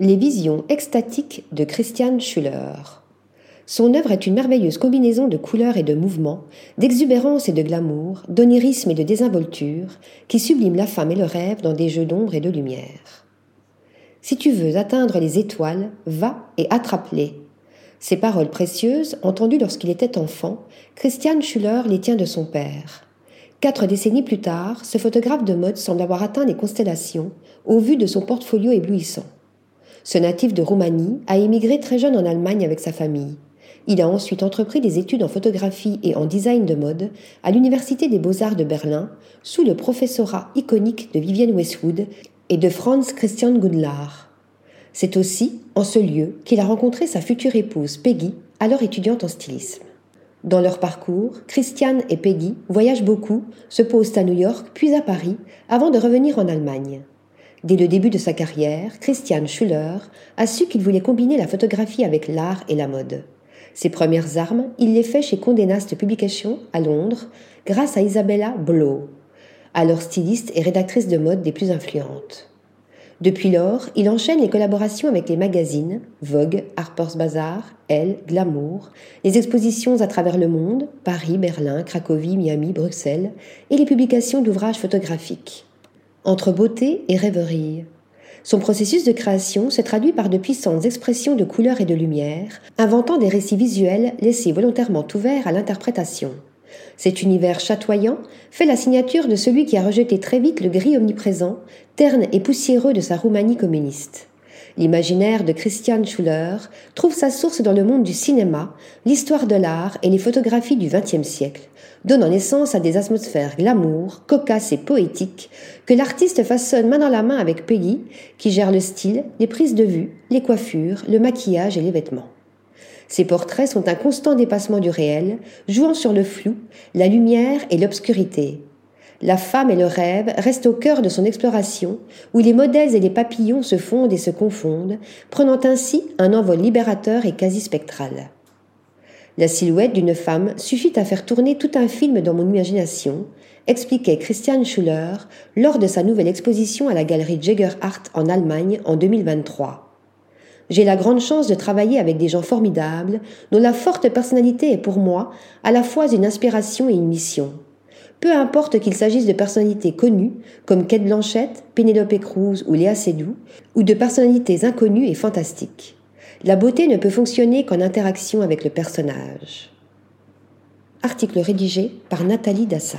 Les visions extatiques de Christian Schuller. Son œuvre est une merveilleuse combinaison de couleurs et de mouvements, d'exubérance et de glamour, d'onirisme et de désinvolture, qui sublime la femme et le rêve dans des jeux d'ombre et de lumière. Si tu veux atteindre les étoiles, va et attrape-les. Ces paroles précieuses, entendues lorsqu'il était enfant, Christian Schuller les tient de son père. Quatre décennies plus tard, ce photographe de mode semble avoir atteint les constellations au vu de son portfolio éblouissant. Ce natif de Roumanie a émigré très jeune en Allemagne avec sa famille. Il a ensuite entrepris des études en photographie et en design de mode à l'Université des Beaux-Arts de Berlin sous le professorat iconique de Vivienne Westwood et de Franz Christian Gundlach. C'est aussi en ce lieu qu'il a rencontré sa future épouse Peggy, alors étudiante en stylisme. Dans leur parcours, Christian et Peggy voyagent beaucoup, se posent à New York puis à Paris avant de revenir en Allemagne. Dès le début de sa carrière, Christian Schuller a su qu'il voulait combiner la photographie avec l'art et la mode. Ses premières armes, il les fait chez Condé Nast Publications à Londres, grâce à Isabella Blow, alors styliste et rédactrice de mode des plus influentes. Depuis lors, il enchaîne les collaborations avec les magazines Vogue, Harper's Bazaar, Elle, Glamour, les expositions à travers le monde, Paris, Berlin, Cracovie, Miami, Bruxelles, et les publications d'ouvrages photographiques entre beauté et rêverie. Son processus de création se traduit par de puissantes expressions de couleurs et de lumière, inventant des récits visuels laissés volontairement ouverts à l'interprétation. Cet univers chatoyant fait la signature de celui qui a rejeté très vite le gris omniprésent, terne et poussiéreux de sa Roumanie communiste. L'imaginaire de Christian Schuller trouve sa source dans le monde du cinéma, l'histoire de l'art et les photographies du XXe siècle, donnant naissance à des atmosphères glamour, cocasses et poétiques que l'artiste façonne main dans la main avec Peggy, qui gère le style, les prises de vue, les coiffures, le maquillage et les vêtements. Ses portraits sont un constant dépassement du réel, jouant sur le flou, la lumière et l'obscurité. La femme et le rêve restent au cœur de son exploration, où les modèles et les papillons se fondent et se confondent, prenant ainsi un envol libérateur et quasi spectral. La silhouette d'une femme suffit à faire tourner tout un film dans mon imagination, expliquait Christian Schuller lors de sa nouvelle exposition à la galerie Jäger Art en Allemagne en 2023. J'ai la grande chance de travailler avec des gens formidables dont la forte personnalité est pour moi à la fois une inspiration et une mission. Peu importe qu'il s'agisse de personnalités connues comme Kate Blanchett, Penelope Cruz ou Léa Seydoux, ou de personnalités inconnues et fantastiques. La beauté ne peut fonctionner qu'en interaction avec le personnage. Article rédigé par Nathalie Dassa.